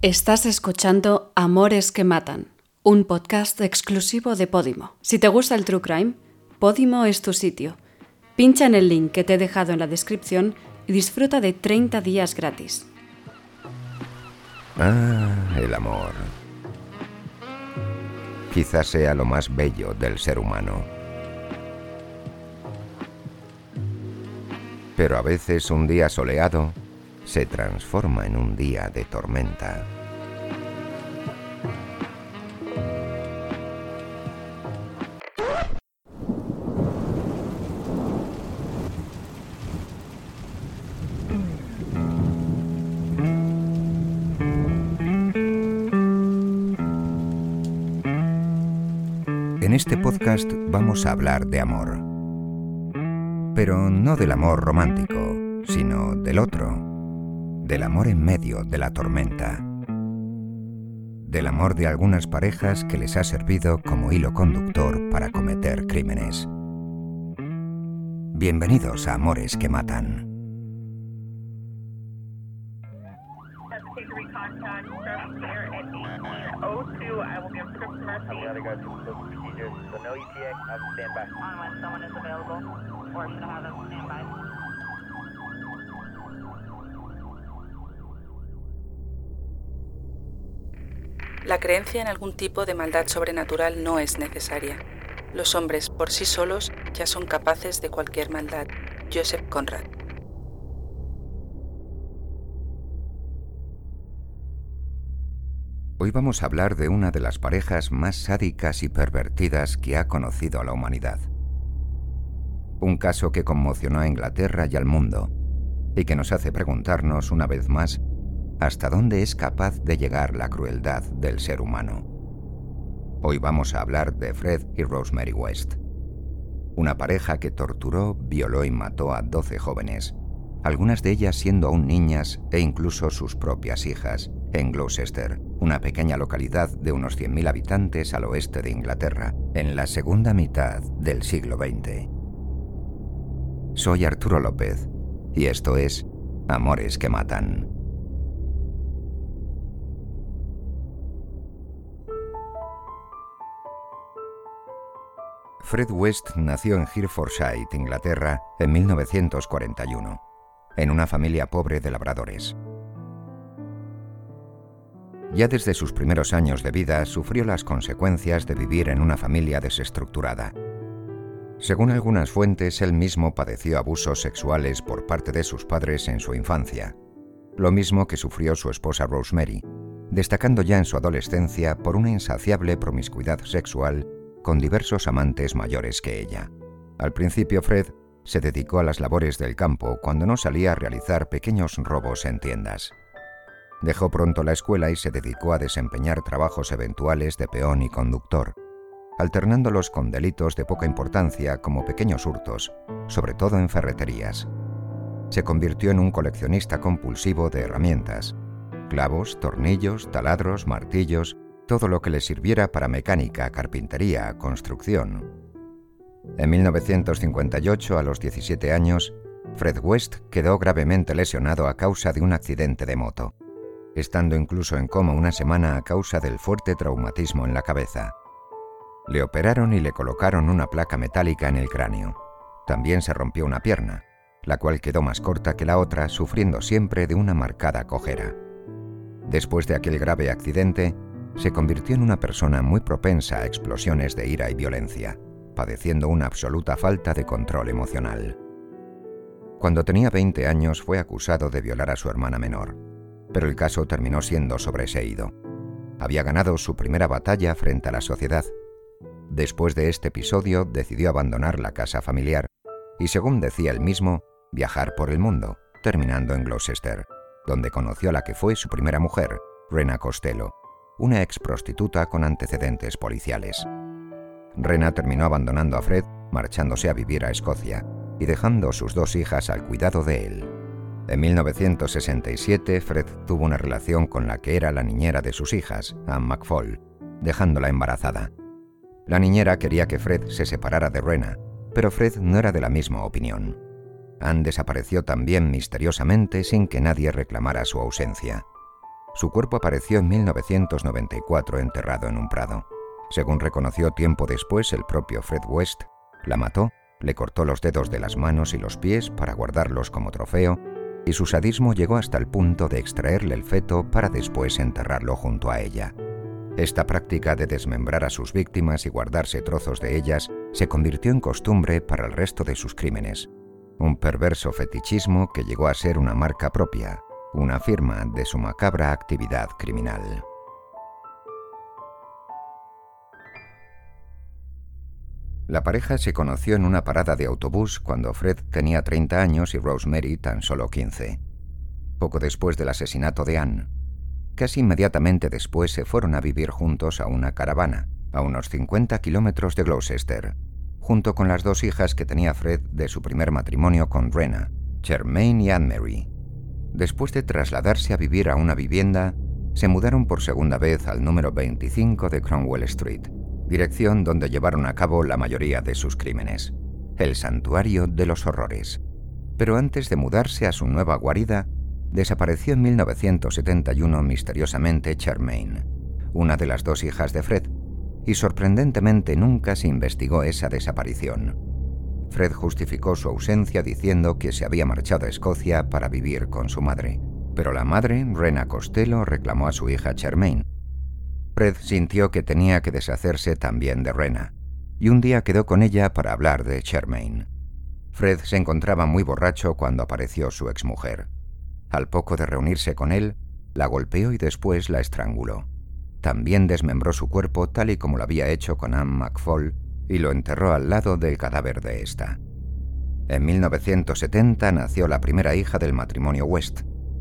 Estás escuchando Amores que Matan, un podcast exclusivo de Podimo. Si te gusta el True Crime, Podimo es tu sitio. Pincha en el link que te he dejado en la descripción y disfruta de 30 días gratis. Ah, el amor. Quizás sea lo más bello del ser humano. Pero a veces un día soleado se transforma en un día de tormenta. En este podcast vamos a hablar de amor. Pero no del amor romántico, sino del otro, del amor en medio de la tormenta, del amor de algunas parejas que les ha servido como hilo conductor para cometer crímenes. Bienvenidos a Amores que Matan. La creencia en algún tipo de maldad sobrenatural no es necesaria. Los hombres por sí solos ya son capaces de cualquier maldad. Joseph Conrad. Hoy vamos a hablar de una de las parejas más sádicas y pervertidas que ha conocido a la humanidad. Un caso que conmocionó a Inglaterra y al mundo, y que nos hace preguntarnos una vez más hasta dónde es capaz de llegar la crueldad del ser humano. Hoy vamos a hablar de Fred y Rosemary West, una pareja que torturó, violó y mató a 12 jóvenes, algunas de ellas siendo aún niñas e incluso sus propias hijas, en Gloucester, una pequeña localidad de unos 100.000 habitantes al oeste de Inglaterra, en la segunda mitad del siglo XX. Soy Arturo López, y esto es Amores que Matan. Fred West nació en Herefordshire, Inglaterra, en 1941, en una familia pobre de labradores. Ya desde sus primeros años de vida sufrió las consecuencias de vivir en una familia desestructurada. Según algunas fuentes, él mismo padeció abusos sexuales por parte de sus padres en su infancia, lo mismo que sufrió su esposa Rosemary, destacando ya en su adolescencia por una insaciable promiscuidad sexual con diversos amantes mayores que ella. Al principio Fred se dedicó a las labores del campo cuando no salía a realizar pequeños robos en tiendas. Dejó pronto la escuela y se dedicó a desempeñar trabajos eventuales de peón y conductor, alternándolos con delitos de poca importancia como pequeños hurtos, sobre todo en ferreterías. Se convirtió en un coleccionista compulsivo de herramientas, clavos, tornillos, taladros, martillos, todo lo que le sirviera para mecánica, carpintería, construcción. En 1958, a los 17 años, Fred West quedó gravemente lesionado a causa de un accidente de moto, estando incluso en coma una semana a causa del fuerte traumatismo en la cabeza. Le operaron y le colocaron una placa metálica en el cráneo. También se rompió una pierna, la cual quedó más corta que la otra, sufriendo siempre de una marcada cojera. Después de aquel grave accidente, se convirtió en una persona muy propensa a explosiones de ira y violencia, padeciendo una absoluta falta de control emocional. Cuando tenía 20 años fue acusado de violar a su hermana menor, pero el caso terminó siendo sobreseído. Había ganado su primera batalla frente a la sociedad. Después de este episodio decidió abandonar la casa familiar y, según decía él mismo, viajar por el mundo, terminando en Gloucester, donde conoció a la que fue su primera mujer, Rena Costello, una ex prostituta con antecedentes policiales. Rena terminó abandonando a Fred, marchándose a vivir a Escocia y dejando sus dos hijas al cuidado de él. En 1967, Fred tuvo una relación con la que era la niñera de sus hijas, Anne McFall, dejándola embarazada. La niñera quería que Fred se separara de Rena, pero Fred no era de la misma opinión. Anne desapareció también misteriosamente sin que nadie reclamara su ausencia. Su cuerpo apareció en 1994 enterrado en un prado. Según reconoció tiempo después el propio Fred West, la mató, le cortó los dedos de las manos y los pies para guardarlos como trofeo, y su sadismo llegó hasta el punto de extraerle el feto para después enterrarlo junto a ella. Esta práctica de desmembrar a sus víctimas y guardarse trozos de ellas se convirtió en costumbre para el resto de sus crímenes, un perverso fetichismo que llegó a ser una marca propia, una firma de su macabra actividad criminal. La pareja se conoció en una parada de autobús cuando Fred tenía 30 años y Rosemary tan solo 15. Poco después del asesinato de Anne, casi inmediatamente después se fueron a vivir juntos a una caravana, a unos 50 kilómetros de Gloucester, junto con las dos hijas que tenía Fred de su primer matrimonio con Rena, Germaine y Anne-Mary. Después de trasladarse a vivir a una vivienda, se mudaron por segunda vez al número 25 de Cromwell Street dirección donde llevaron a cabo la mayoría de sus crímenes, el santuario de los horrores. Pero antes de mudarse a su nueva guarida, desapareció en 1971 misteriosamente Charmaine, una de las dos hijas de Fred, y sorprendentemente nunca se investigó esa desaparición. Fred justificó su ausencia diciendo que se había marchado a Escocia para vivir con su madre, pero la madre, Rena Costello, reclamó a su hija Charmaine, Fred sintió que tenía que deshacerse también de Rena, y un día quedó con ella para hablar de Charmaine. Fred se encontraba muy borracho cuando apareció su exmujer. Al poco de reunirse con él, la golpeó y después la estranguló. También desmembró su cuerpo tal y como lo había hecho con Anne McFall y lo enterró al lado del cadáver de esta. En 1970 nació la primera hija del matrimonio West,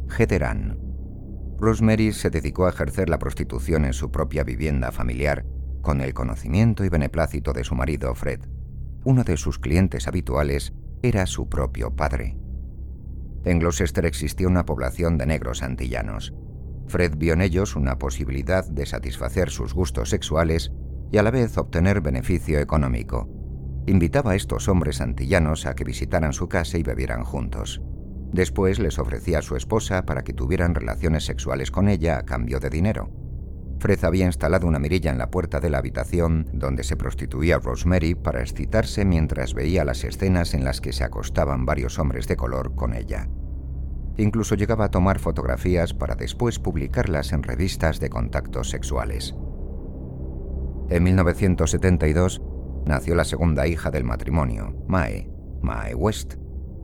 Heather Ann. Rosemary se dedicó a ejercer la prostitución en su propia vivienda familiar, con el conocimiento y beneplácito de su marido Fred. Uno de sus clientes habituales era su propio padre. En Gloucester existía una población de negros antillanos. Fred vio en ellos una posibilidad de satisfacer sus gustos sexuales y a la vez obtener beneficio económico. Invitaba a estos hombres antillanos a que visitaran su casa y bebieran juntos. Después les ofrecía a su esposa para que tuvieran relaciones sexuales con ella a cambio de dinero. Fred había instalado una mirilla en la puerta de la habitación donde se prostituía Rosemary para excitarse mientras veía las escenas en las que se acostaban varios hombres de color con ella. Incluso llegaba a tomar fotografías para después publicarlas en revistas de contactos sexuales. En 1972 nació la segunda hija del matrimonio, Mae, Mae West,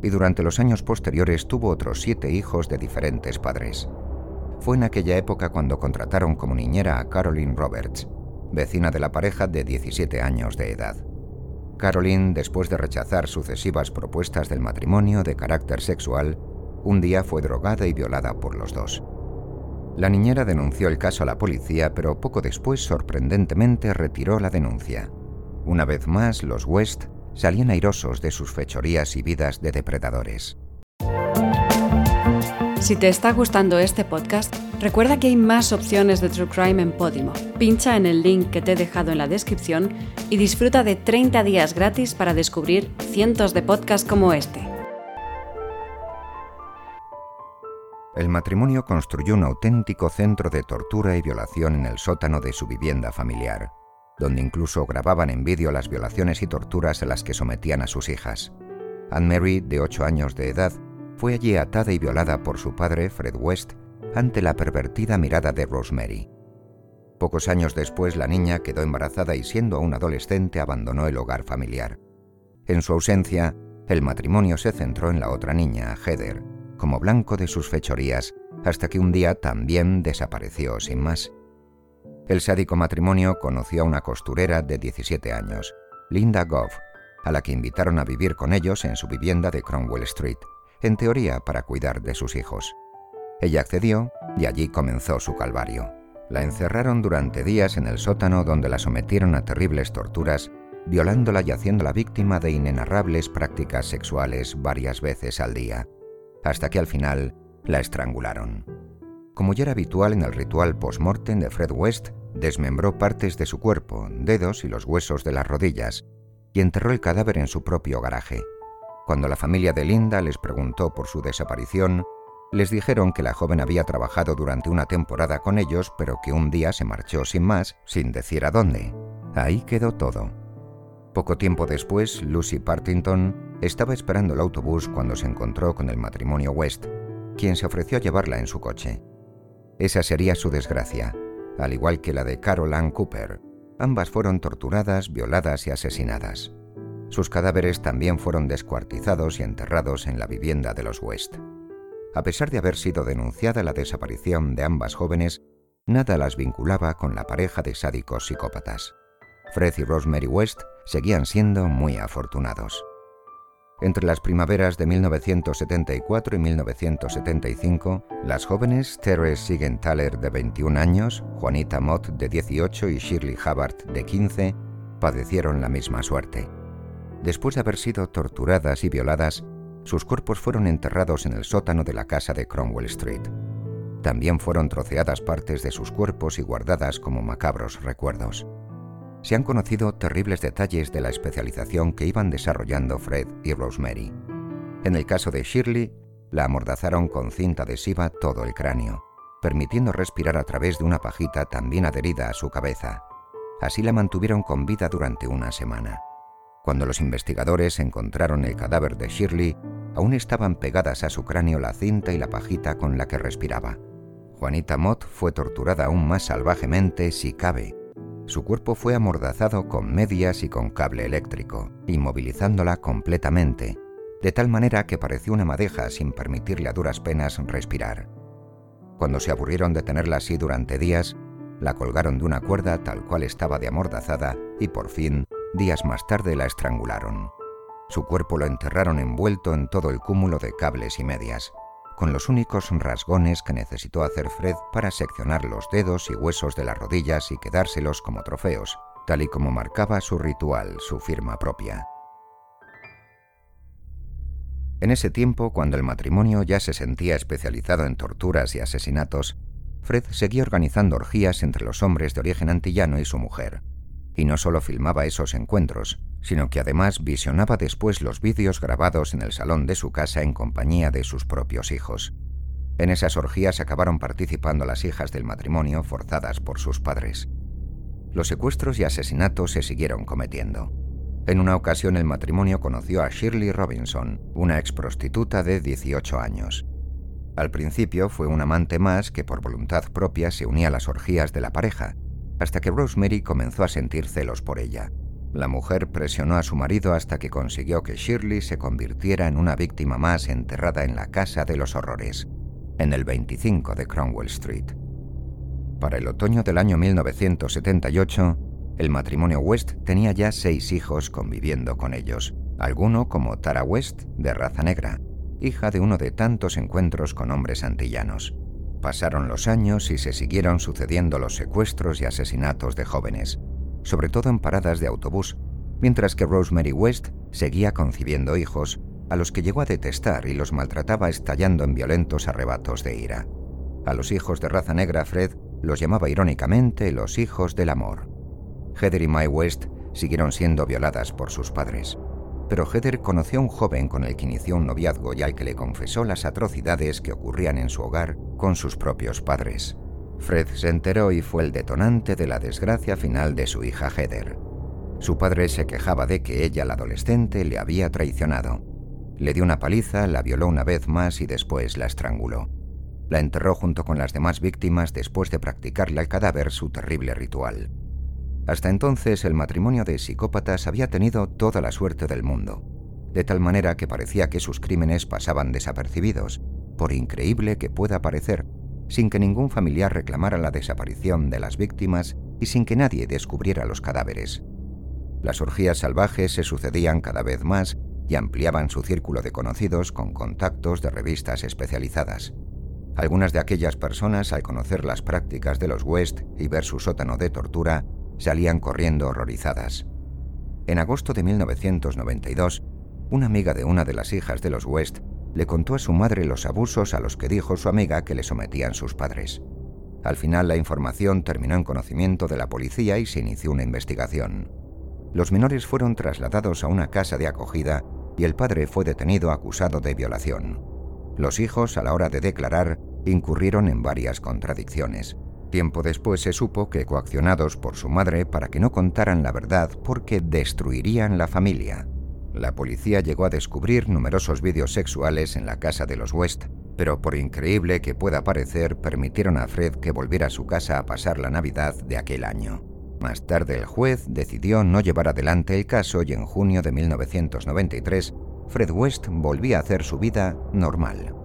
y durante los años posteriores tuvo otros siete hijos de diferentes padres. Fue en aquella época cuando contrataron como niñera a Caroline Roberts, vecina de la pareja de 17 años de edad. Caroline, después de rechazar sucesivas propuestas del matrimonio de carácter sexual, un día fue drogada y violada por los dos. La niñera denunció el caso a la policía, pero poco después sorprendentemente retiró la denuncia. Una vez más, los West salían airosos de sus fechorías y vidas de depredadores. Si te está gustando este podcast, recuerda que hay más opciones de True Crime en Podimo. Pincha en el link que te he dejado en la descripción y disfruta de 30 días gratis para descubrir cientos de podcasts como este. El matrimonio construyó un auténtico centro de tortura y violación en el sótano de su vivienda familiar donde incluso grababan en vídeo las violaciones y torturas a las que sometían a sus hijas. Anne-Mary, de 8 años de edad, fue allí atada y violada por su padre, Fred West, ante la pervertida mirada de Rosemary. Pocos años después la niña quedó embarazada y siendo aún adolescente abandonó el hogar familiar. En su ausencia, el matrimonio se centró en la otra niña, Heather, como blanco de sus fechorías, hasta que un día también desapareció sin más. El sádico matrimonio conoció a una costurera de 17 años, Linda Goff, a la que invitaron a vivir con ellos en su vivienda de Cromwell Street, en teoría para cuidar de sus hijos. Ella accedió y allí comenzó su calvario. La encerraron durante días en el sótano donde la sometieron a terribles torturas, violándola y haciéndola víctima de inenarrables prácticas sexuales varias veces al día, hasta que al final la estrangularon. Como ya era habitual en el ritual post-mortem de Fred West, desmembró partes de su cuerpo, dedos y los huesos de las rodillas, y enterró el cadáver en su propio garaje. Cuando la familia de Linda les preguntó por su desaparición, Les dijeron que la joven había trabajado durante una temporada con ellos, pero que un día se marchó sin más, sin decir a dónde. Ahí quedó todo. Poco tiempo después, Lucy Partington estaba esperando el autobús cuando se encontró con el matrimonio West, quien se ofreció a llevarla en su coche. Esa sería su desgracia, al igual que la de Carol Ann Cooper. Ambas fueron torturadas, violadas y asesinadas. Sus cadáveres también fueron descuartizados y enterrados en la vivienda de los West. A pesar de haber sido denunciada la desaparición de ambas jóvenes, nada las vinculaba con la pareja de sádicos psicópatas. Fred y Rosemary West seguían siendo muy afortunados. Entre las primaveras de 1974 y 1975, las jóvenes Teres Sigenthaler de 21 años, Juanita Mott de 18 y Shirley Hubbard de 15 padecieron la misma suerte. Después de haber sido torturadas y violadas, sus cuerpos fueron enterrados en el sótano de la casa de Cromwell Street. También fueron troceadas partes de sus cuerpos y guardadas como macabros recuerdos. Se han conocido terribles detalles de la especialización que iban desarrollando Fred y Rosemary. En el caso de Shirley, la amordazaron con cinta adhesiva todo el cráneo, permitiendo respirar a través de una pajita también adherida a su cabeza. Así la mantuvieron con vida durante una semana. Cuando los investigadores encontraron el cadáver de Shirley, aún estaban pegadas a su cráneo la cinta y la pajita con la que respiraba. Juanita Mott fue torturada aún más salvajemente, si cabe. Su cuerpo fue amordazado con medias y con cable eléctrico, inmovilizándola completamente, de tal manera que pareció una madeja sin permitirle a duras penas respirar. Cuando se aburrieron de tenerla así durante días, la colgaron de una cuerda tal cual estaba de amordazada y por fin Días más tarde la estrangularon. Su cuerpo lo enterraron envuelto en todo el cúmulo de cables y medias, con los únicos rasgones que necesitó hacer Fred para seccionar los dedos y huesos de las rodillas y quedárselos como trofeos, tal y como marcaba su ritual, su firma propia. En ese tiempo, cuando el matrimonio ya se sentía especializado en torturas y asesinatos, Fred seguía organizando orgías entre los hombres de origen antillano y su mujer y no solo filmaba esos encuentros, sino que además visionaba después los vídeos grabados en el salón de su casa en compañía de sus propios hijos. En esas orgías acabaron participando las hijas del matrimonio forzadas por sus padres. Los secuestros y asesinatos se siguieron cometiendo. En una ocasión el matrimonio conoció a Shirley Robinson, una ex prostituta de 18 años. Al principio fue un amante más que por voluntad propia se unía a las orgías de la pareja, hasta que Rosemary comenzó a sentir celos por ella. La mujer presionó a su marido hasta que consiguió que Shirley se convirtiera en una víctima más enterrada en la Casa de los Horrores, en el 25 de Cromwell Street. Para el otoño del año 1978, el matrimonio West tenía ya seis hijos conviviendo con ellos, alguno como Tara West, de raza negra, hija de uno de tantos encuentros con hombres antillanos. Pasaron los años y se siguieron sucediendo los secuestros y asesinatos de jóvenes, sobre todo en paradas de autobús, mientras que Rosemary West seguía concibiendo hijos a los que llegó a detestar y los maltrataba estallando en violentos arrebatos de ira. A los hijos de raza negra Fred los llamaba irónicamente los hijos del amor. Heather y Mae West siguieron siendo violadas por sus padres pero Heather conoció a un joven con el que inició un noviazgo y al que le confesó las atrocidades que ocurrían en su hogar con sus propios padres. Fred se enteró y fue el detonante de la desgracia final de su hija Heather. Su padre se quejaba de que ella, la adolescente, le había traicionado. Le dio una paliza, la violó una vez más y después la estranguló. La enterró junto con las demás víctimas después de practicarle al cadáver su terrible ritual. Hasta entonces el matrimonio de psicópatas había tenido toda la suerte del mundo, de tal manera que parecía que sus crímenes pasaban desapercibidos, por increíble que pueda parecer, sin que ningún familiar reclamara la desaparición de las víctimas y sin que nadie descubriera los cadáveres. Las orgías salvajes se sucedían cada vez más y ampliaban su círculo de conocidos con contactos de revistas especializadas. Algunas de aquellas personas, al conocer las prácticas de los West y ver su sótano de tortura, salían corriendo horrorizadas. En agosto de 1992, una amiga de una de las hijas de los West le contó a su madre los abusos a los que dijo su amiga que le sometían sus padres. Al final la información terminó en conocimiento de la policía y se inició una investigación. Los menores fueron trasladados a una casa de acogida y el padre fue detenido acusado de violación. Los hijos, a la hora de declarar, incurrieron en varias contradicciones. Tiempo después se supo que coaccionados por su madre para que no contaran la verdad porque destruirían la familia. La policía llegó a descubrir numerosos vídeos sexuales en la casa de los West, pero por increíble que pueda parecer, permitieron a Fred que volviera a su casa a pasar la Navidad de aquel año. Más tarde el juez decidió no llevar adelante el caso y en junio de 1993, Fred West volvía a hacer su vida normal.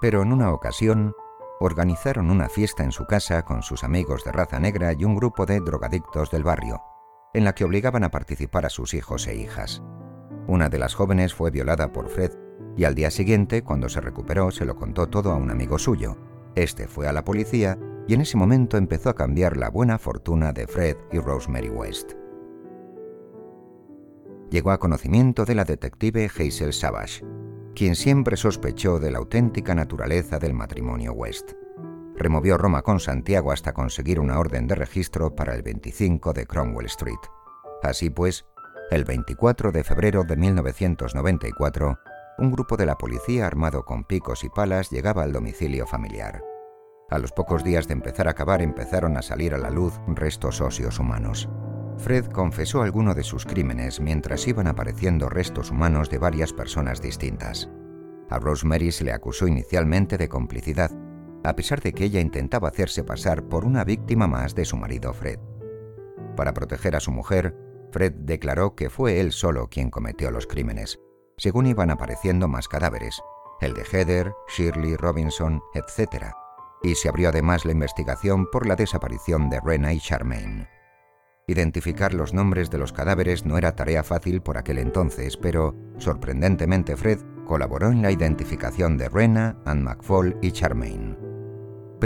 Pero en una ocasión, organizaron una fiesta en su casa con sus amigos de raza negra y un grupo de drogadictos del barrio, en la que obligaban a participar a sus hijos e hijas. Una de las jóvenes fue violada por Fred y al día siguiente, cuando se recuperó, se lo contó todo a un amigo suyo. Este fue a la policía y en ese momento empezó a cambiar la buena fortuna de Fred y Rosemary West. Llegó a conocimiento de la detective Hazel Savage, quien siempre sospechó de la auténtica naturaleza del matrimonio West. Removió Roma con Santiago hasta conseguir una orden de registro para el 25 de Cromwell Street. Así pues, el 24 de febrero de 1994, un grupo de la policía armado con picos y palas llegaba al domicilio familiar. A los pocos días de empezar a cavar empezaron a salir a la luz restos óseos humanos. Fred confesó alguno de sus crímenes mientras iban apareciendo restos humanos de varias personas distintas. A Rosemary se le acusó inicialmente de complicidad, a pesar de que ella intentaba hacerse pasar por una víctima más de su marido Fred. Para proteger a su mujer, Fred declaró que fue él solo quien cometió los crímenes, según iban apareciendo más cadáveres, el de Heather, Shirley, Robinson, etc. Y se abrió además la investigación por la desaparición de Rena y Charmaine. Identificar los nombres de los cadáveres no era tarea fácil por aquel entonces, pero, sorprendentemente, Fred colaboró en la identificación de Rena, Anne McFall y Charmaine.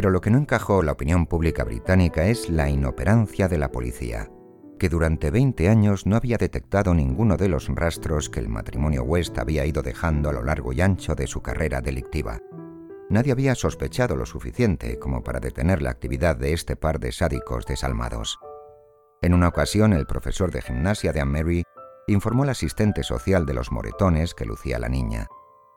Pero lo que no encajó la opinión pública británica es la inoperancia de la policía, que durante 20 años no había detectado ninguno de los rastros que el matrimonio West había ido dejando a lo largo y ancho de su carrera delictiva. Nadie había sospechado lo suficiente como para detener la actividad de este par de sádicos desalmados. En una ocasión, el profesor de gimnasia de Anne Mary informó al asistente social de los moretones que lucía la niña.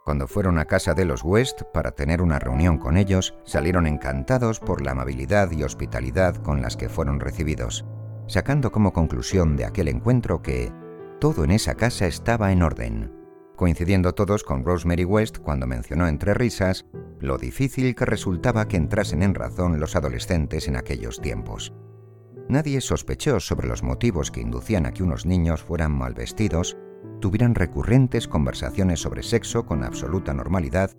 Cuando fueron a casa de los West para tener una reunión con ellos, salieron encantados por la amabilidad y hospitalidad con las que fueron recibidos, sacando como conclusión de aquel encuentro que todo en esa casa estaba en orden, coincidiendo todos con Rosemary West cuando mencionó entre risas lo difícil que resultaba que entrasen en razón los adolescentes en aquellos tiempos. Nadie sospechó sobre los motivos que inducían a que unos niños fueran mal vestidos, tuvieran recurrentes conversaciones sobre sexo con absoluta normalidad,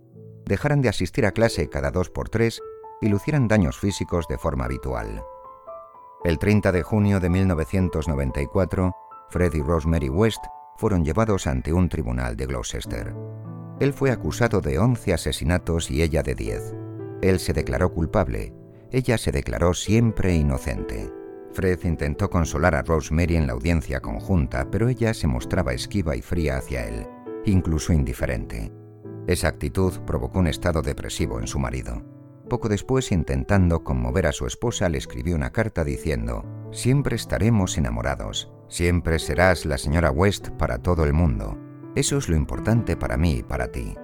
dejaran de asistir a clase cada dos por tres y lucieran daños físicos de forma habitual. El 30 de junio de 1994, Fred y Rosemary West fueron llevados ante un tribunal de Gloucester. Él fue acusado de 11 asesinatos y ella de 10. Él se declaró culpable, ella se declaró siempre inocente. Fred intentó consolar a Rosemary en la audiencia conjunta, pero ella se mostraba esquiva y fría hacia él, incluso indiferente. Esa actitud provocó un estado depresivo en su marido. Poco después, intentando conmover a su esposa, le escribió una carta diciendo, Siempre estaremos enamorados, siempre serás la señora West para todo el mundo. Eso es lo importante para mí y para ti.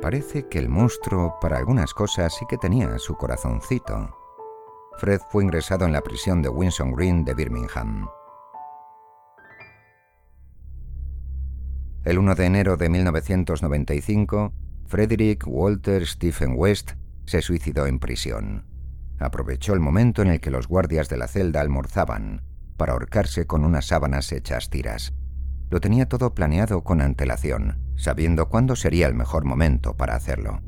Parece que el monstruo para algunas cosas sí que tenía su corazoncito. Fred fue ingresado en la prisión de Winson Green de Birmingham. El 1 de enero de 1995, Frederick Walter Stephen West se suicidó en prisión. Aprovechó el momento en el que los guardias de la celda almorzaban para ahorcarse con unas sábanas hechas tiras. Lo tenía todo planeado con antelación, sabiendo cuándo sería el mejor momento para hacerlo.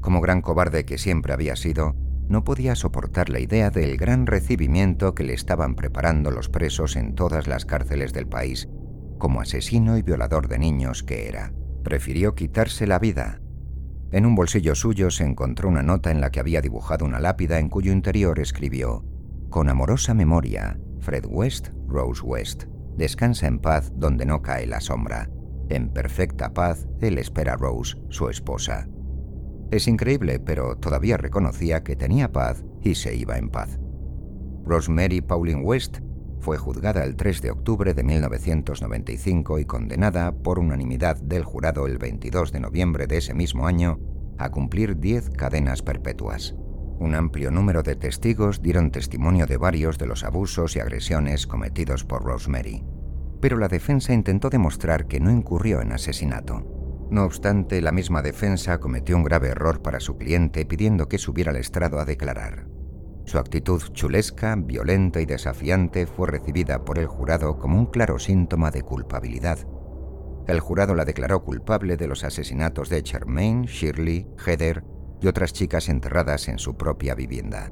Como gran cobarde que siempre había sido, no podía soportar la idea del gran recibimiento que le estaban preparando los presos en todas las cárceles del país, como asesino y violador de niños que era. Prefirió quitarse la vida. En un bolsillo suyo se encontró una nota en la que había dibujado una lápida en cuyo interior escribió, Con amorosa memoria, Fred West, Rose West. Descansa en paz donde no cae la sombra. En perfecta paz, él espera a Rose, su esposa. Es increíble, pero todavía reconocía que tenía paz y se iba en paz. Rosemary Pauline West fue juzgada el 3 de octubre de 1995 y condenada por unanimidad del jurado el 22 de noviembre de ese mismo año a cumplir 10 cadenas perpetuas. Un amplio número de testigos dieron testimonio de varios de los abusos y agresiones cometidos por Rosemary, pero la defensa intentó demostrar que no incurrió en asesinato. No obstante, la misma defensa cometió un grave error para su cliente pidiendo que subiera al estrado a declarar. Su actitud chulesca, violenta y desafiante fue recibida por el jurado como un claro síntoma de culpabilidad. El jurado la declaró culpable de los asesinatos de Charmaine, Shirley, Heather y otras chicas enterradas en su propia vivienda.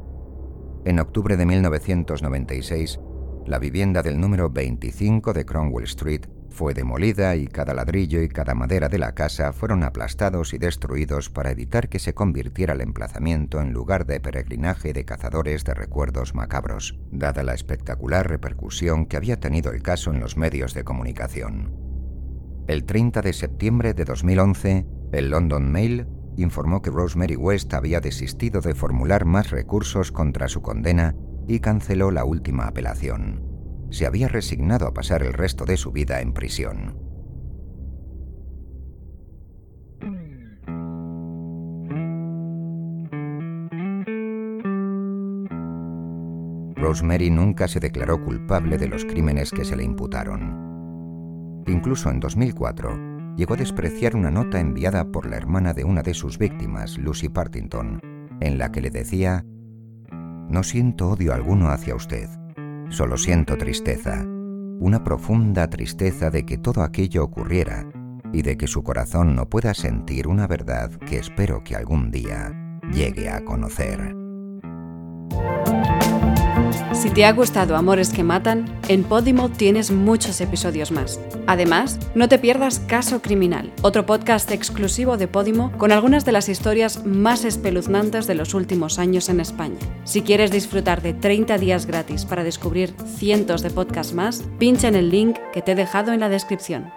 En octubre de 1996, la vivienda del número 25 de Cromwell Street fue demolida y cada ladrillo y cada madera de la casa fueron aplastados y destruidos para evitar que se convirtiera el emplazamiento en lugar de peregrinaje de cazadores de recuerdos macabros, dada la espectacular repercusión que había tenido el caso en los medios de comunicación. El 30 de septiembre de 2011, el London Mail informó que Rosemary West había desistido de formular más recursos contra su condena y canceló la última apelación. Se había resignado a pasar el resto de su vida en prisión. Rosemary nunca se declaró culpable de los crímenes que se le imputaron. Incluso en 2004, llegó a despreciar una nota enviada por la hermana de una de sus víctimas, Lucy Partington, en la que le decía, No siento odio alguno hacia usted, solo siento tristeza, una profunda tristeza de que todo aquello ocurriera y de que su corazón no pueda sentir una verdad que espero que algún día llegue a conocer. Si te ha gustado Amores que Matan, en Podimo tienes muchos episodios más. Además, no te pierdas Caso Criminal, otro podcast exclusivo de Podimo con algunas de las historias más espeluznantes de los últimos años en España. Si quieres disfrutar de 30 días gratis para descubrir cientos de podcasts más, pincha en el link que te he dejado en la descripción.